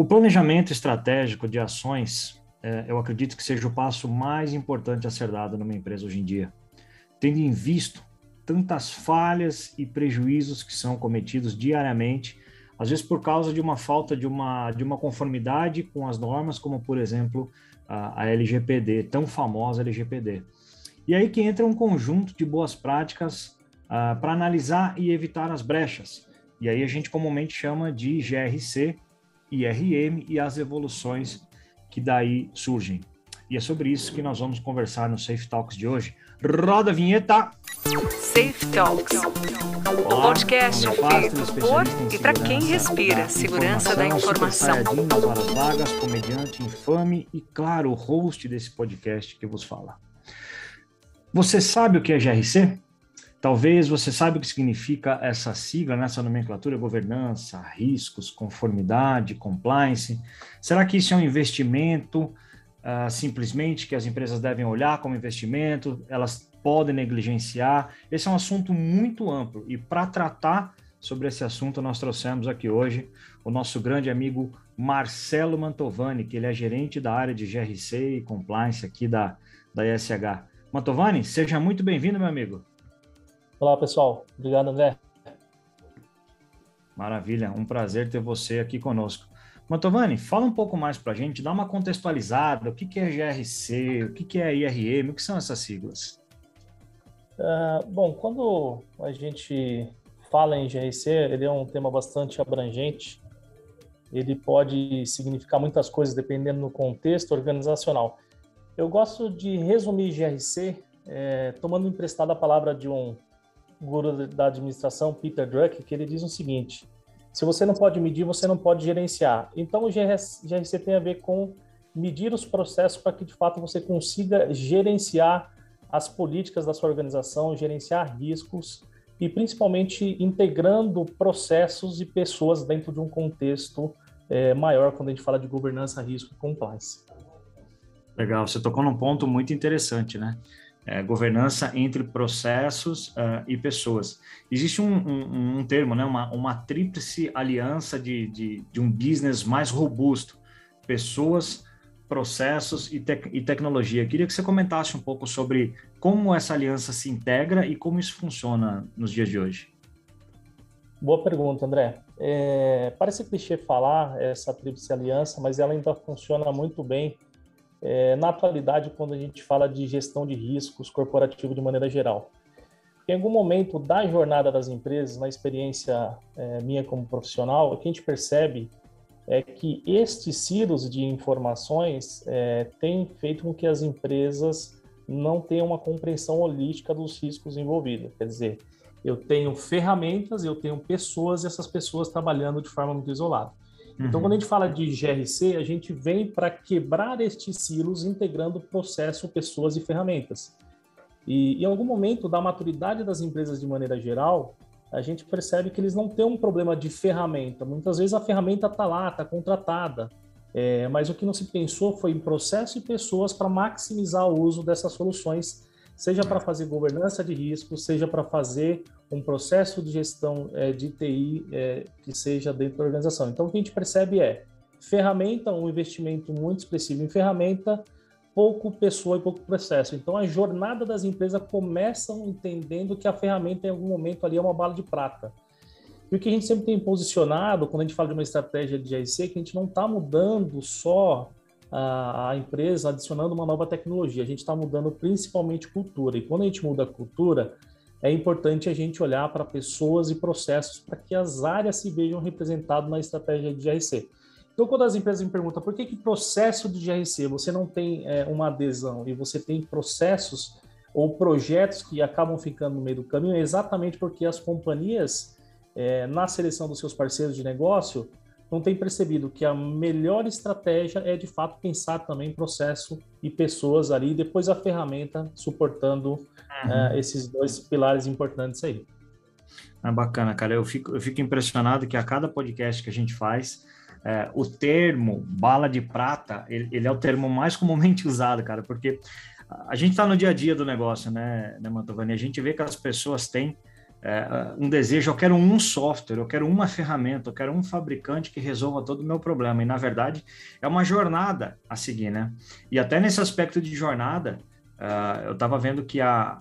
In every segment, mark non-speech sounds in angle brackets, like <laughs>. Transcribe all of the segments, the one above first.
O planejamento estratégico de ações, é, eu acredito que seja o passo mais importante a ser dado numa empresa hoje em dia. Tendo em vista tantas falhas e prejuízos que são cometidos diariamente, às vezes por causa de uma falta de uma, de uma conformidade com as normas, como por exemplo a, a LGPD, tão famosa LGPD. E aí que entra um conjunto de boas práticas uh, para analisar e evitar as brechas. E aí a gente comumente chama de GRC, IRM e as evoluções que daí surgem. E é sobre isso que nós vamos conversar no Safe Talks de hoje. Roda a vinheta! Safe Talks, o podcast feito por e para quem respira segurança da informação. Nas horas vagas, comediante infame e, claro, o host desse podcast que vos fala. Você sabe o que é GRC? Talvez você saiba o que significa essa sigla nessa nomenclatura, governança, riscos, conformidade, compliance. Será que isso é um investimento uh, simplesmente que as empresas devem olhar como investimento? Elas podem negligenciar? Esse é um assunto muito amplo e para tratar sobre esse assunto nós trouxemos aqui hoje o nosso grande amigo Marcelo Mantovani, que ele é gerente da área de GRC e compliance aqui da, da ISH. Mantovani, seja muito bem-vindo, meu amigo. Olá, pessoal. Obrigado, André. Maravilha, um prazer ter você aqui conosco. Mantovani, fala um pouco mais para a gente, dá uma contextualizada, o que, que é GRC, o que, que é IRM, o que são essas siglas? Uh, bom, quando a gente fala em GRC, ele é um tema bastante abrangente, ele pode significar muitas coisas dependendo do contexto organizacional. Eu gosto de resumir GRC é, tomando emprestada a palavra de um guru da administração, Peter Drucker, que ele diz o seguinte: se você não pode medir, você não pode gerenciar. Então, o GRC tem a ver com medir os processos para que de fato você consiga gerenciar as políticas da sua organização, gerenciar riscos e principalmente integrando processos e pessoas dentro de um contexto é, maior quando a gente fala de governança, risco e compliance. Legal, você tocou num ponto muito interessante, né? É, governança entre processos uh, e pessoas. Existe um, um, um, termo, né? uma, uma tríplice aliança de, de, de um business mais robusto: pessoas, processos e, e tecnologia. Queria que você comentasse um pouco sobre como essa aliança se integra e como isso funciona nos dias de hoje. Boa pergunta, André. É, parece clichê falar essa tríplice aliança, mas ela ainda funciona muito bem é, na atualidade quando a gente fala de gestão de riscos corporativo de maneira geral. Em algum momento da jornada das empresas, na experiência é, minha como profissional, o que a gente percebe é que estes silos de informações é, têm feito com que as empresas não tenham uma compreensão holística dos riscos envolvidos. Quer dizer, eu tenho ferramentas, eu tenho pessoas e essas pessoas trabalhando de forma muito isolada. Então, uhum. quando a gente fala de GRC, a gente vem para quebrar estes silos, integrando processo, pessoas e ferramentas. E em algum momento da maturidade das empresas de maneira geral, a gente percebe que eles não têm um problema de ferramenta. Muitas vezes a ferramenta está lá, está contratada, é, mas o que não se pensou foi em processo e pessoas para maximizar o uso dessas soluções seja para fazer governança de risco, seja para fazer um processo de gestão é, de TI é, que seja dentro da organização. Então, o que a gente percebe é ferramenta, um investimento muito expressivo em ferramenta, pouco pessoa e pouco processo. Então, a jornada das empresas começam entendendo que a ferramenta, em algum momento, ali é uma bala de prata. E o que a gente sempre tem posicionado, quando a gente fala de uma estratégia de GRC, é que a gente não está mudando só a, a empresa adicionando uma nova tecnologia. A gente está mudando principalmente cultura. E quando a gente muda a cultura, é importante a gente olhar para pessoas e processos para que as áreas se vejam representadas na estratégia de GRC. Então, quando as empresas me perguntam por que, que processo de GRC você não tem é, uma adesão e você tem processos ou projetos que acabam ficando no meio do caminho, é exatamente porque as companhias, é, na seleção dos seus parceiros de negócio, não tem percebido que a melhor estratégia é de fato pensar também em processo e pessoas ali, e depois a ferramenta suportando uhum. uh, esses dois pilares importantes aí. É bacana, cara. Eu fico, eu fico impressionado que a cada podcast que a gente faz, é, o termo bala de prata, ele, ele, é o termo mais comumente <laughs> usado, cara, porque a gente está no dia a dia do negócio, né, né Mantovani? A gente vê que as pessoas têm é, um desejo, eu quero um software, eu quero uma ferramenta, eu quero um fabricante que resolva todo o meu problema. E, na verdade, é uma jornada a seguir, né? E até nesse aspecto de jornada, uh, eu estava vendo que a,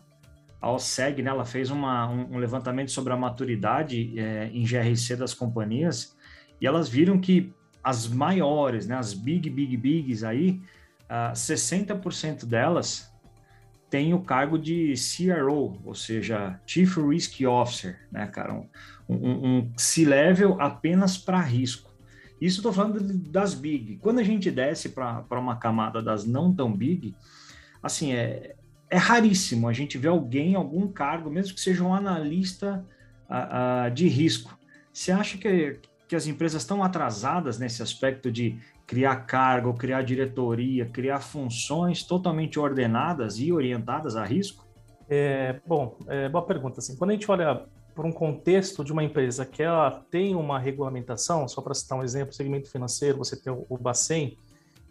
a OSEG, né, ela fez uma, um, um levantamento sobre a maturidade é, em GRC das companhias, e elas viram que as maiores, né, as big, big, bigs aí, uh, ah, 60% delas tem o cargo de CRO, ou seja, Chief Risk Officer, né, cara? Um, um, um C-level apenas para risco. Isso estou falando das big. Quando a gente desce para uma camada das não tão big, assim, é, é raríssimo a gente ver alguém, algum cargo, mesmo que seja um analista uh, uh, de risco. Você acha que, que as empresas estão atrasadas nesse aspecto de criar cargo, criar diretoria, criar funções totalmente ordenadas e orientadas a risco? É, bom, é, boa pergunta. Assim, quando a gente olha por um contexto de uma empresa que ela tem uma regulamentação, só para citar um exemplo, segmento financeiro, você tem o Bacen,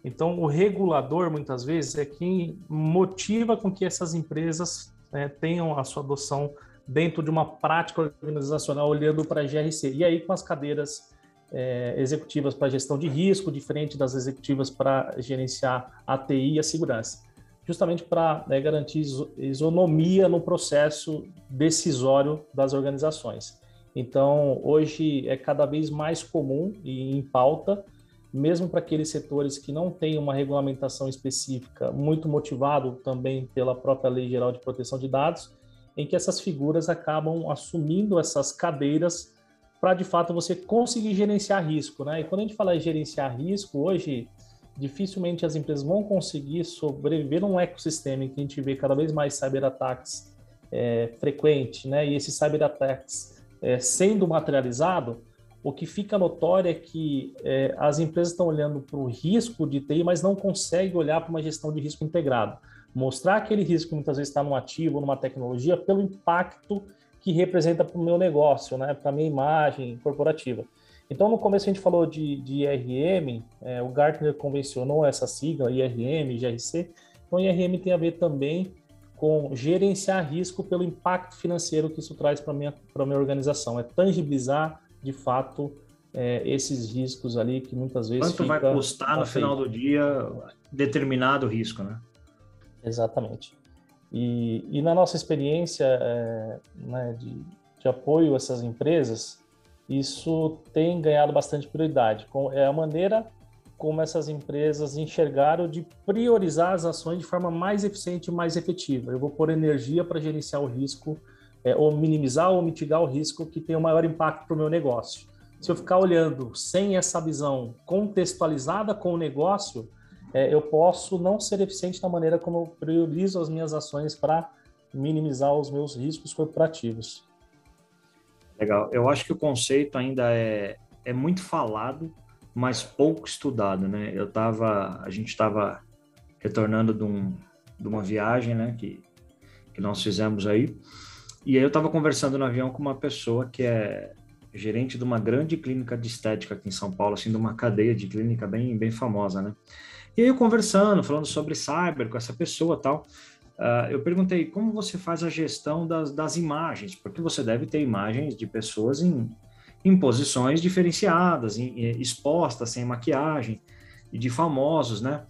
então o regulador muitas vezes é quem motiva com que essas empresas né, tenham a sua adoção dentro de uma prática organizacional olhando para a GRC. E aí com as cadeiras é, executivas para gestão de risco, diferente das executivas para gerenciar a TI e a segurança, justamente para né, garantir isonomia no processo decisório das organizações. Então, hoje é cada vez mais comum e em pauta, mesmo para aqueles setores que não têm uma regulamentação específica, muito motivado também pela própria Lei Geral de Proteção de Dados, em que essas figuras acabam assumindo essas cadeiras para de fato você conseguir gerenciar risco, né? E quando a gente fala em gerenciar risco, hoje dificilmente as empresas vão conseguir sobreviver num ecossistema em que a gente vê cada vez mais cyberataques é, frequentes, né? E esses cyberataques é, sendo materializado, o que fica notório é que é, as empresas estão olhando para o risco de TI, mas não conseguem olhar para uma gestão de risco integrado. Mostrar aquele risco que muitas vezes está num ativo, numa tecnologia, pelo impacto que representa para o meu negócio, né, para a minha imagem corporativa. Então, no começo a gente falou de, de IRM, é, o Gartner convencionou essa sigla, IRM, GRC. Então, IRM tem a ver também com gerenciar risco pelo impacto financeiro que isso traz para a minha, minha organização. É tangibilizar, de fato, é, esses riscos ali que muitas vezes. Quanto vai custar no final do dia determinado risco, né? Exatamente. E, e na nossa experiência é, né, de, de, apoio a essas empresas, isso tem ganhado bastante prioridade. É a maneira como essas empresas enxergaram de priorizar as ações de forma mais eficiente e mais efetiva. Eu vou pôr energia para gerenciar o risco, é, ou minimizar ou mitigar o risco que tem o maior impacto para o meu negócio. Se eu ficar olhando sem essa visão contextualizada com o negócio, é, eu posso não ser eficiente na maneira como eu priorizo as minhas ações para minimizar os meus riscos corporativos. Legal. Eu acho que o conceito ainda é, é muito falado, mas pouco estudado, né? Eu tava, a gente estava retornando de, um, de uma viagem, né, que, que nós fizemos aí, e aí eu estava conversando no avião com uma pessoa que é gerente de uma grande clínica de estética aqui em São Paulo, assim, de uma cadeia de clínica bem, bem famosa, né? E aí conversando, falando sobre cyber com essa pessoa tal, uh, eu perguntei como você faz a gestão das, das imagens, porque você deve ter imagens de pessoas em, em posições diferenciadas, em, expostas, sem maquiagem, e de famosos, né?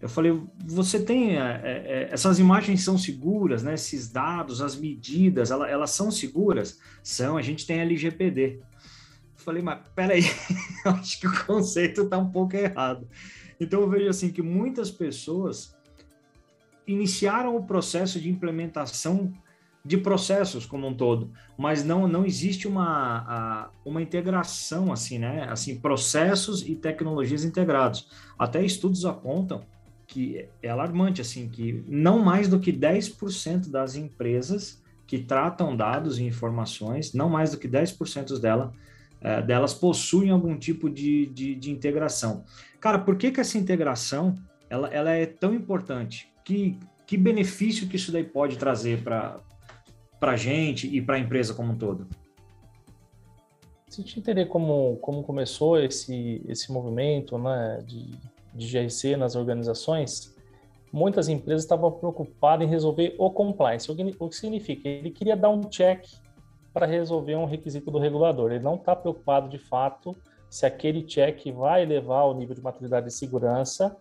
Eu falei, você tem, é, é, essas imagens são seguras, né? Esses dados, as medidas, elas, elas são seguras? São, a gente tem LGPD. Falei, mas peraí, <laughs> acho que o conceito está um pouco errado. Então eu vejo assim que muitas pessoas iniciaram o processo de implementação de processos como um todo, mas não não existe uma, uma integração assim, né? Assim, processos e tecnologias integrados. Até estudos apontam que é alarmante assim que não mais do que 10% das empresas que tratam dados e informações, não mais do que 10% dela, é, delas possuem algum tipo de, de, de integração. Cara, por que, que essa integração ela, ela é tão importante? Que, que benefício que isso daí pode trazer para a gente e para a empresa como um todo? Se a gente entender como, como começou esse, esse movimento né, de, de GRC nas organizações, muitas empresas estavam preocupadas em resolver o compliance. O que, o significa? Ele queria dar um check para resolver um requisito do regulador. Ele não está preocupado de fato se aquele check vai levar ao nível de maturidade de segurança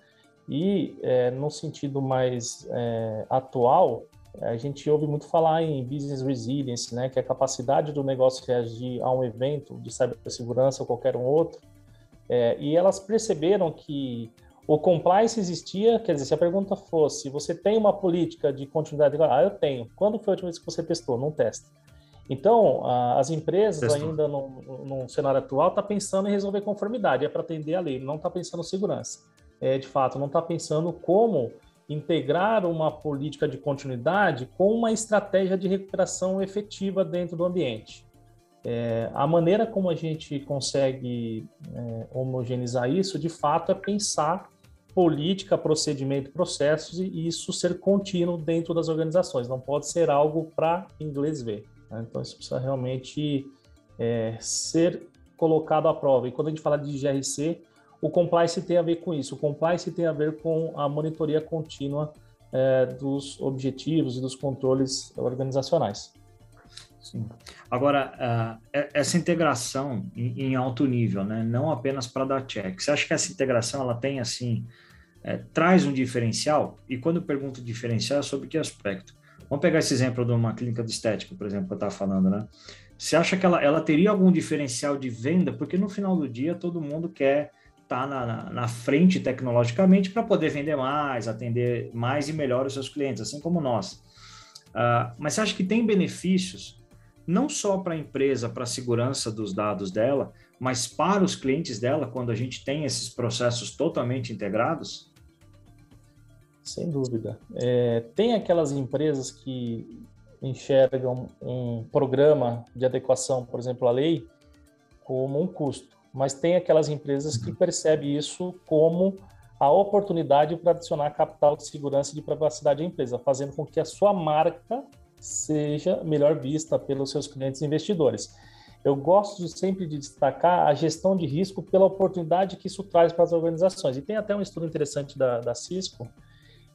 e, é, no sentido mais é, atual, a gente ouve muito falar em business resilience, né, que é a capacidade do negócio reagir a um evento de cibersegurança ou qualquer um outro. É, e elas perceberam que o compliance existia, quer dizer, se a pergunta fosse, você tem uma política de continuidade? Ah, eu tenho. Quando foi a última vez que você testou? Não testa. Então, as empresas Testou. ainda no, no, cenário atual estão tá pensando em resolver conformidade, é para atender a lei, não está pensando em segurança. É, de fato, não está pensando como integrar uma política de continuidade com uma estratégia de recuperação efetiva dentro do ambiente. É, a maneira como a gente consegue é, homogeneizar isso, de fato, é pensar política, procedimento, processos e isso ser contínuo dentro das organizações. Não pode ser algo para inglês ver. Né? Então, isso precisa realmente é, ser colocado à prova. E quando a gente fala de GRC, o compliance tem a ver com isso. O compliance tem a ver com a monitoria contínua é, dos objetivos e dos controles organizacionais. Sim. Agora, uh, essa integração em, alto nível, né? não apenas para dar check. Você acha que essa integração ela tem assim, é, traz um diferencial? E quando eu pergunto diferencial, é sobre que aspecto? Vamos pegar esse exemplo de uma clínica de estética, por exemplo, que eu estava falando, né? Você acha que ela, ela teria algum diferencial de venda? Porque no final do dia todo mundo quer estar tá na, na, na, frente tecnologicamente para poder vender mais, atender mais e melhor os seus clientes, assim como nós. Uh, mas você acha que tem benefícios não só para a empresa, para a segurança dos dados dela, mas para os clientes dela quando a gente tem esses processos totalmente integrados? Sem dúvida. É, tem aquelas empresas que enxergam um programa de adequação, por exemplo, à lei, como um custo, mas tem aquelas empresas que percebem isso como a oportunidade para adicionar capital de segurança e de privacidade à empresa, fazendo com que a sua marca seja melhor vista pelos seus clientes e investidores. Eu gosto sempre de destacar a gestão de risco pela oportunidade que isso traz para as organizações. E tem até um estudo interessante da, da Cisco,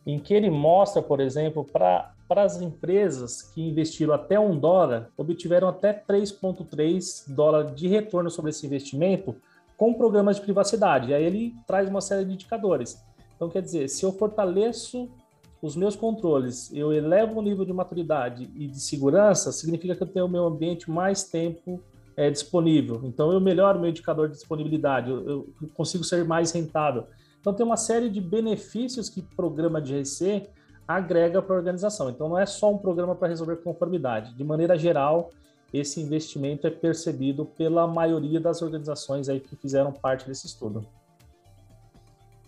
em que ele mostra, por exemplo, para as empresas que investiram até um dólar, obtiveram até 3,3 dólares de retorno sobre esse investimento com programas de privacidade. E aí ele traz uma série de indicadores. Então, quer dizer, se eu fortaleço os meus controles, eu elevo o nível de maturidade e de segurança, significa que eu tenho o meu ambiente mais tempo é, disponível. Então, eu melhoro meu indicador de disponibilidade, eu, eu consigo ser mais rentável. Então, tem uma série de benefícios que programa de GC agrega para a organização. Então, não é só um programa para resolver conformidade. De maneira geral, esse investimento é percebido pela maioria das organizações aí que fizeram parte desse estudo.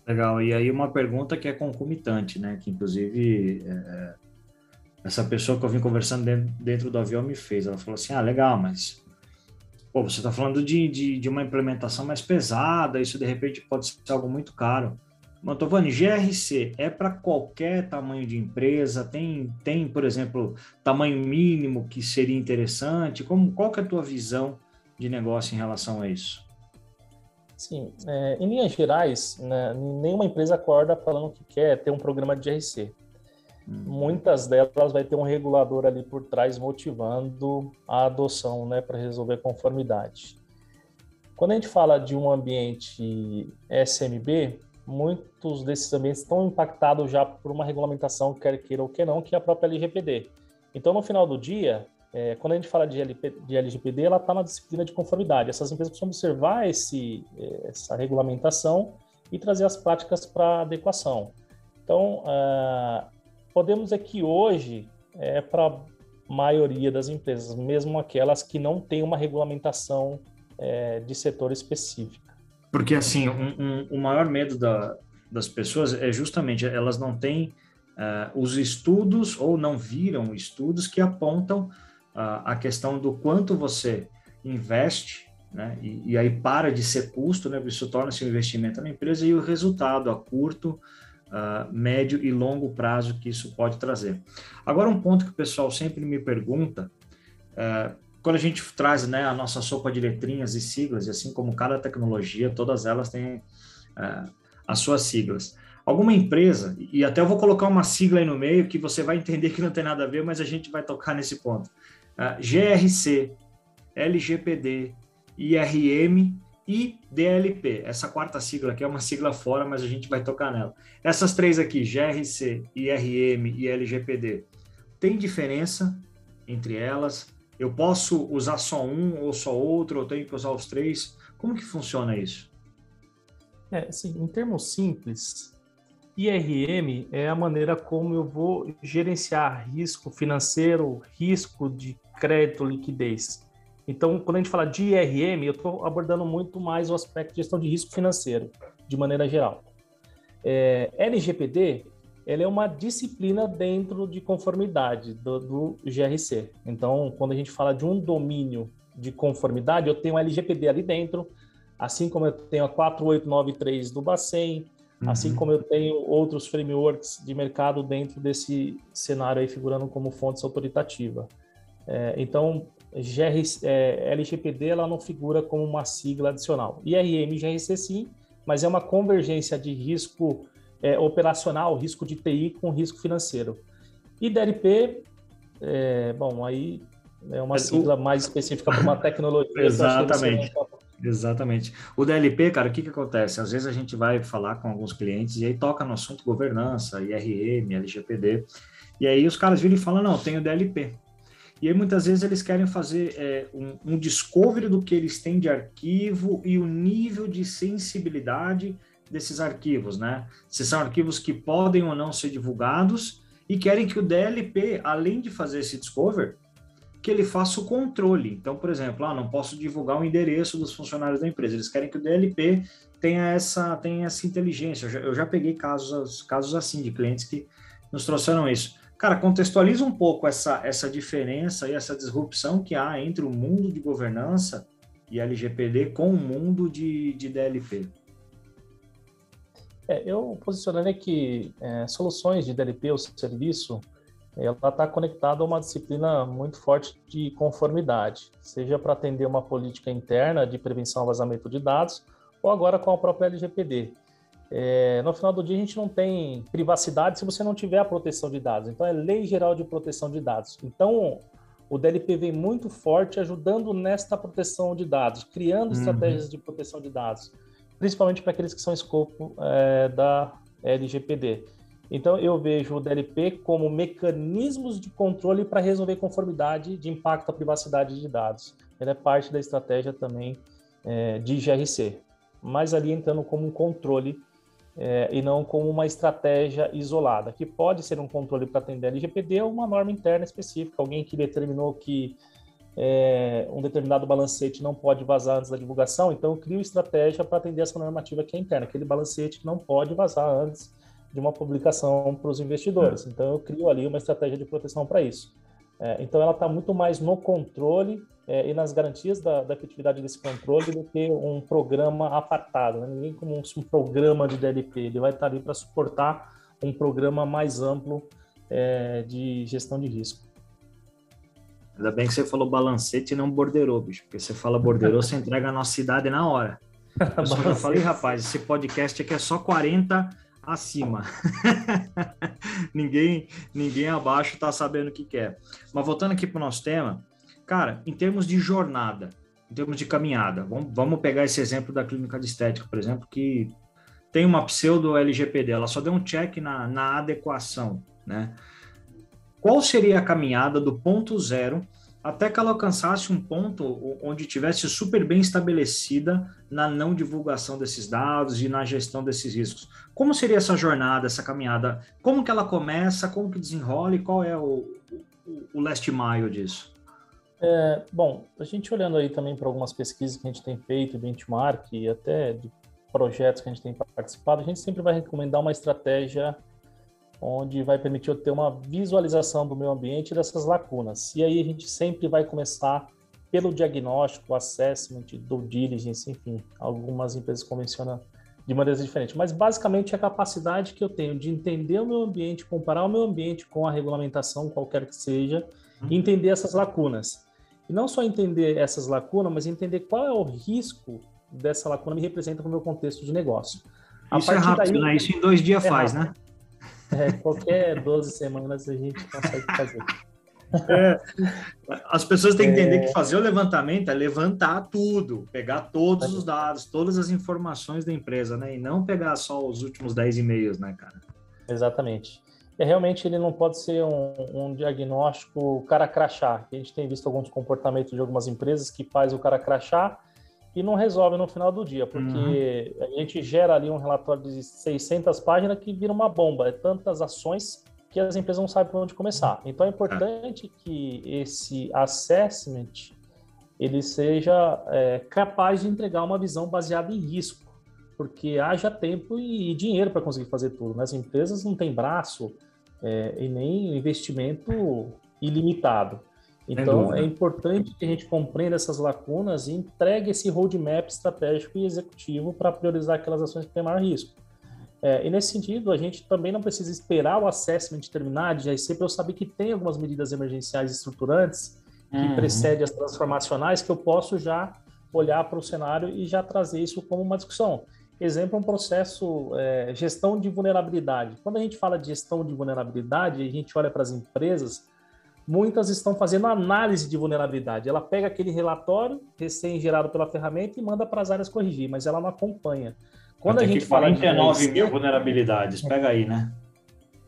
Legal. E aí uma pergunta que é concomitante, né? Que inclusive é, é essa pessoa que eu vim conversando dentro, dentro, do avião me fez. Ela falou assim: ah, legal, mas pô, você está falando de, de, de, uma implementação mais pesada, isso de repente pode ser algo muito caro. Mantovani, GRC é para qualquer tamanho de empresa? Tem, tem, por exemplo, tamanho mínimo que seria interessante? Como, qual que é a tua visão de negócio em relação a isso? Sim, é, em linhas gerais, né, nenhuma empresa acorda falando que quer ter um programa de GRC. Muitas delas vai ter um regulador ali por trás motivando a adoção, né, para resolver conformidade. Quando a gente fala de um ambiente SMB, muitos desses ambientes estão impactados já por uma regulamentação, quer queira ou que não, que é a própria LGPD. Então, no final do dia, é, quando a gente fala de, LGPD, ela está na disciplina de conformidade. Essas empresas precisam observar esse, essa regulamentação e trazer as práticas para adequação. Então, uh, podemos dizer que hoje é para a maioria das empresas, mesmo aquelas que não têm uma regulamentação é, de setor específica. Porque, assim, um, um, o maior medo da, das pessoas é justamente elas não têm uh, os estudos ou não viram estudos que apontam uh, a questão do quanto você investe né? E, e, aí para de ser custo, né? Isso torna-se um investimento na empresa e o resultado a curto, uh, médio e longo prazo que isso pode trazer. Agora, um ponto que o pessoal sempre me pergunta, uh, quando a gente traz né, a nossa sopa de letrinhas e siglas, e assim como cada tecnologia, todas elas têm uh, as suas siglas. Alguma empresa, e até eu vou colocar uma sigla aí no meio que você vai entender que não tem nada a ver, mas a gente vai tocar nesse ponto. Uh, GRC, LGPD, IRM e DLP. Essa quarta sigla aqui é uma sigla fora, mas a gente vai tocar nela. Essas três aqui, GRC, IRM e LGPD, tem diferença entre elas? Eu posso usar só um ou só outro, ou tenho que usar os três? Como que funciona isso? É, assim, em termos simples, IRM é a maneira como eu vou gerenciar risco financeiro, risco de crédito, liquidez. Então, quando a gente fala de IRM, eu estou abordando muito mais o aspecto de gestão de risco financeiro, de maneira geral. É, LGPD, ela é uma disciplina dentro de conformidade do, do, GRC. Então, quando a gente fala de um domínio de conformidade, eu tenho LGPD ali dentro, assim como eu tenho a 4893 do Bacen, uhum. assim como eu tenho outros frameworks de mercado dentro desse cenário aí figurando como fontes autoritativa. É, então, GR, é, LGPD ela não figura como uma sigla adicional. IRM e GRC sim, mas é uma convergência de risco é, operacional, risco de TI com risco financeiro. E DLP, é, bom, aí é uma sigla mais específica para uma tecnologia. <laughs> Exatamente. Exatamente. O DLP, cara, o que, que acontece? Às vezes a gente vai falar com alguns clientes e aí toca no assunto governança, IRM, LGPD, e aí os caras viram e falam, não, tem o DLP. E aí, muitas vezes, eles querem fazer é, um, um discovery do que eles têm de arquivo e o nível de sensibilidade desses arquivos, né? Se são arquivos que podem ou não ser divulgados e querem que o DLP, além de fazer esse discover, que ele faça o controle. Então, por exemplo, ah, não posso divulgar o endereço dos funcionários da empresa. Eles querem que o DLP tenha essa, tenha essa inteligência. Eu já, eu já peguei casos, casos assim de clientes que nos trouxeram isso. Cara, contextualiza um pouco essa, essa diferença e essa disrupção que há entre o mundo de governança e LGPD com o mundo de, de DLP. É, eu posicionaria que é, soluções de DLP ou serviço, ela está conectada a uma disciplina muito forte de conformidade, seja para atender uma política interna de prevenção ao vazamento de dados, ou agora com a própria LGPD. É, no final do dia, a gente não tem privacidade se você não tiver a proteção de dados. Então, é Lei Geral de Proteção de Dados. Então, o DLP vem muito forte ajudando nesta proteção de dados, criando uhum. estratégias de proteção de dados, principalmente para aqueles que são escopo é, da LGPD. Então, eu vejo o DLP como mecanismos de controle para resolver conformidade de impacto à privacidade de dados. Ele é parte da estratégia também é, de GRC, mas ali entrando como um controle é, e não como uma estratégia isolada, que pode ser um controle para atender LGPD ou uma norma interna específica, alguém que determinou que é, um determinado balancete não pode vazar antes da divulgação, então eu crio estratégia para atender essa normativa que é interna, aquele balancete que não pode vazar antes de uma publicação para os investidores. Então eu crio ali uma estratégia de proteção para isso. É, então ela está muito mais no controle é, e nas garantias da, da, efetividade desse controle do que um programa apartado. Né? Ninguém como um, programa de DLP, ele vai estar ali para suportar um programa mais amplo é, de gestão de risco. Ainda bem que você falou balancete e não borderou, bicho, porque você fala borderou, você entrega a nossa idade na hora. <laughs> Eu falei, rapaz, esse podcast aqui é só 40 acima. <laughs> ninguém, ninguém abaixo está sabendo o que quer. É. Mas voltando aqui para o nosso tema, cara, em termos de jornada, em termos de caminhada, vamos, vamos pegar esse exemplo da clínica de estética, por exemplo, que tem uma pseudo LGPD, ela só deu um check na, na adequação, né? Qual seria a caminhada do ponto zero até que ela alcançasse um ponto onde tivesse super bem estabelecida na não divulgação desses dados e na gestão desses riscos. Como seria essa jornada, essa caminhada? Como que ela começa, como que desenrola e qual é o, o, o last mile disso? É, bom, a gente olhando aí também para algumas pesquisas que a gente tem feito, benchmark e até de projetos que a gente tem participado, a gente sempre vai recomendar uma estratégia onde vai permitir eu ter uma visualização do meio ambiente e dessas lacunas. E aí a gente sempre vai começar pelo diagnóstico, assessment, due diligence, enfim, algumas empresas convencionam de maneiras diferentes. Mas basicamente é a capacidade que eu tenho de entender o meu ambiente, comparar o meu ambiente com a regulamentação, qualquer que seja, uhum. e entender essas lacunas. E não só entender essas lacunas, mas entender qual é o risco dessa lacuna me representa no meu contexto de negócio. A Isso é rápido, daí, né? Isso em dois dias é faz, rápido. né? É, qualquer 12 semanas a gente consegue fazer. É, as pessoas têm que entender é... que fazer o levantamento é levantar tudo, pegar todos os dados, todas as informações da empresa, né? E não pegar só os últimos 10 e-mails, né, cara? Exatamente. E realmente ele não pode ser um, um diagnóstico cara crachá. A gente tem visto alguns comportamentos de algumas empresas que faz o cara crachá e não resolve no final do dia, porque uhum. a gente gera ali um relatório de 600 páginas que vira uma bomba. É tantas ações que as empresas não sabem por onde começar. Então é importante que esse assessment ele seja é, capaz de entregar uma visão baseada em risco, porque haja tempo e dinheiro para conseguir fazer tudo. Né? As empresas não têm braço é, e nem investimento ilimitado. Então é importante que a gente compreenda essas lacunas e entregue esse roadmap estratégico e executivo para priorizar aquelas ações que têm maior risco. É, e nesse sentido, a gente também não precisa esperar o assessment terminar de GRC para eu saber que tem algumas medidas emergenciais estruturantes que uhum. precedem as transformacionais que eu posso já olhar para o cenário e já trazer isso como uma discussão. Exemplo, um processo é, gestão de vulnerabilidade. Quando a gente fala de gestão de vulnerabilidade, a gente olha para as empresas, muitas estão fazendo análise de vulnerabilidade. Ela pega aquele relatório recém-gerado pela ferramenta e manda para as áreas corrigir, mas ela não acompanha. Quando a gente 49 fala de mil vulnerabilidades, pega aí, né?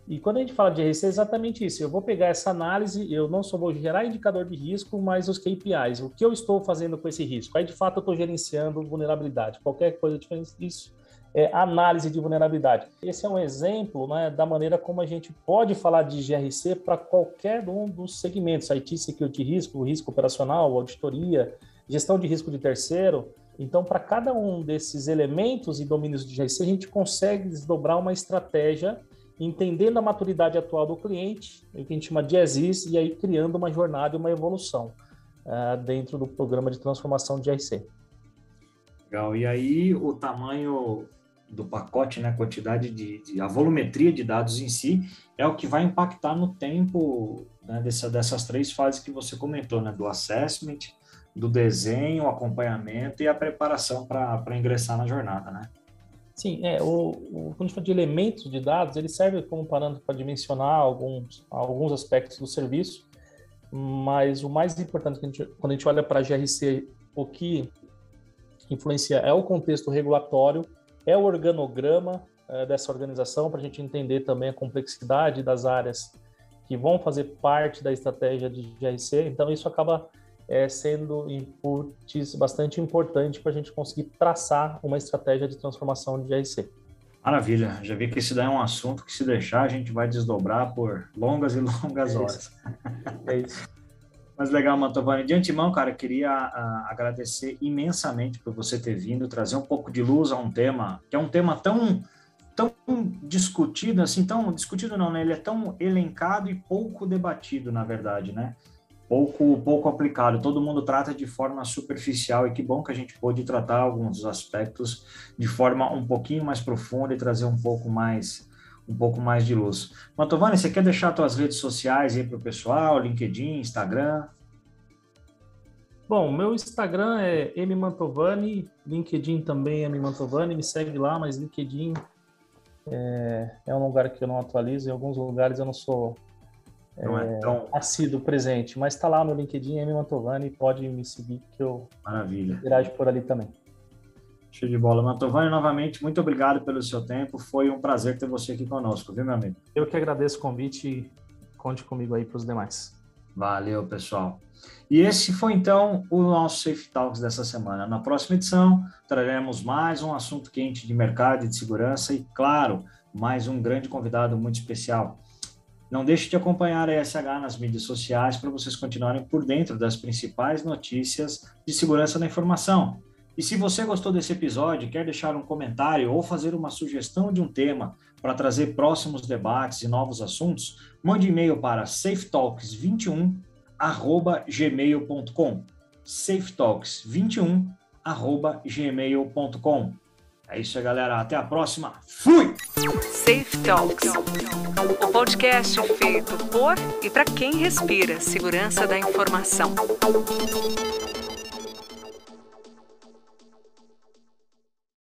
E quando a gente fala de RC, é exatamente isso. Eu vou pegar essa análise, eu não só vou gerar indicador de risco, mas os KPIs. O que eu estou fazendo com esse risco? Aí, de fato, eu estou gerenciando vulnerabilidade. Qualquer coisa diferente disso é análise de vulnerabilidade. Esse é um exemplo né, da maneira como a gente pode falar de GRC para qualquer um dos segmentos, IT, Security Risco, risco operacional, auditoria, gestão de risco de terceiro. Então, para cada um desses elementos e domínios de GRC, a gente consegue desdobrar uma estratégia entendendo a maturidade atual do cliente, o que a gente chama de ESIS, e aí criando uma jornada e uma evolução uh, dentro do programa de transformação de GRC. Legal. E aí, o tamanho do pacote, né, a quantidade de, de, a volumetria de dados em si é o que vai impactar no tempo né, dessa, dessas três fases que você comentou, né, do assessment, do desenho, acompanhamento e a preparação para ingressar na jornada, né? Sim, é, o, o, quando a gente fala de elementos de dados, ele serve como parâmetro para dimensionar alguns, alguns aspectos do serviço, mas o mais importante, a gente, quando a gente olha para a GRC, o que influencia é o contexto regulatório, é o organograma é, dessa organização, para a gente entender também a complexidade das áreas que vão fazer parte da estratégia de GRC, então isso acaba é, sendo inputs bastante importante para a gente conseguir traçar uma estratégia de transformação de GRC. Maravilha, já vi que esse daí é um assunto que se deixar a gente vai desdobrar por longas e longas é horas. É isso. <laughs> Mas legal, Mantovani. De antemão, cara, queria uh, agradecer imensamente por você ter vindo, trazer um pouco de luz a um tema que é um tema tão tão discutido, assim, tão discutido não, né? Ele é tão elencado e pouco debatido, na verdade, né? Pouco pouco aplicado. Todo mundo trata de forma superficial e que bom que a gente pôde tratar alguns aspectos de forma um pouquinho mais profunda e trazer um pouco mais um pouco mais de luz. Mantovani, você quer deixar suas redes sociais aí para o pessoal, LinkedIn, Instagram? Bom, meu Instagram é mmantovani, LinkedIn também é mmantovani, me segue lá, mas LinkedIn é, é um lugar que eu não atualizo, em alguns lugares eu não sou não é, é tão... assíduo presente, mas está lá no LinkedIn, M. Mantovani, pode me seguir que eu Maravilha. interajo por ali também. Show de bola. Mantovani, novamente, muito obrigado pelo seu tempo. Foi um prazer ter você aqui conosco, viu, meu amigo? Eu que agradeço o convite e conte comigo aí para os demais. Valeu, pessoal. E esse foi então o nosso Safe Talks dessa semana. Na próxima edição, traremos mais um assunto quente de mercado e de segurança e, claro, mais um grande convidado muito especial. Não deixe de acompanhar a ESH nas mídias sociais para vocês continuarem por dentro das principais notícias de segurança da informação. E se você gostou desse episódio, quer deixar um comentário ou fazer uma sugestão de um tema para trazer próximos debates e novos assuntos, mande e-mail para safetalks21@gmail.com. safetalks21@gmail.com. É isso aí, galera. Até a próxima. Fui! Safe Talks, o podcast feito por e para quem respira segurança da informação.